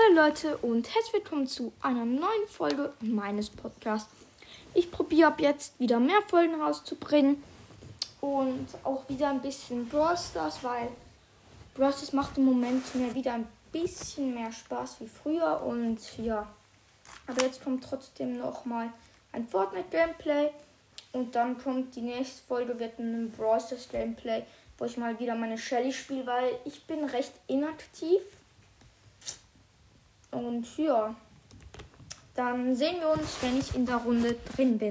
Hallo Leute und herzlich willkommen zu einer neuen Folge meines Podcasts. Ich probiere ab jetzt wieder mehr Folgen rauszubringen und auch wieder ein bisschen Brawl Stars, weil Brawl Stars macht im Moment mir wieder ein bisschen mehr Spaß wie früher und ja. Aber jetzt kommt trotzdem noch mal ein Fortnite Gameplay und dann kommt die nächste Folge wird ein Brawl Stars Gameplay, wo ich mal wieder meine Shelly spiele, weil ich bin recht inaktiv und ja, dann sehen wir uns, wenn ich in der Runde drin bin.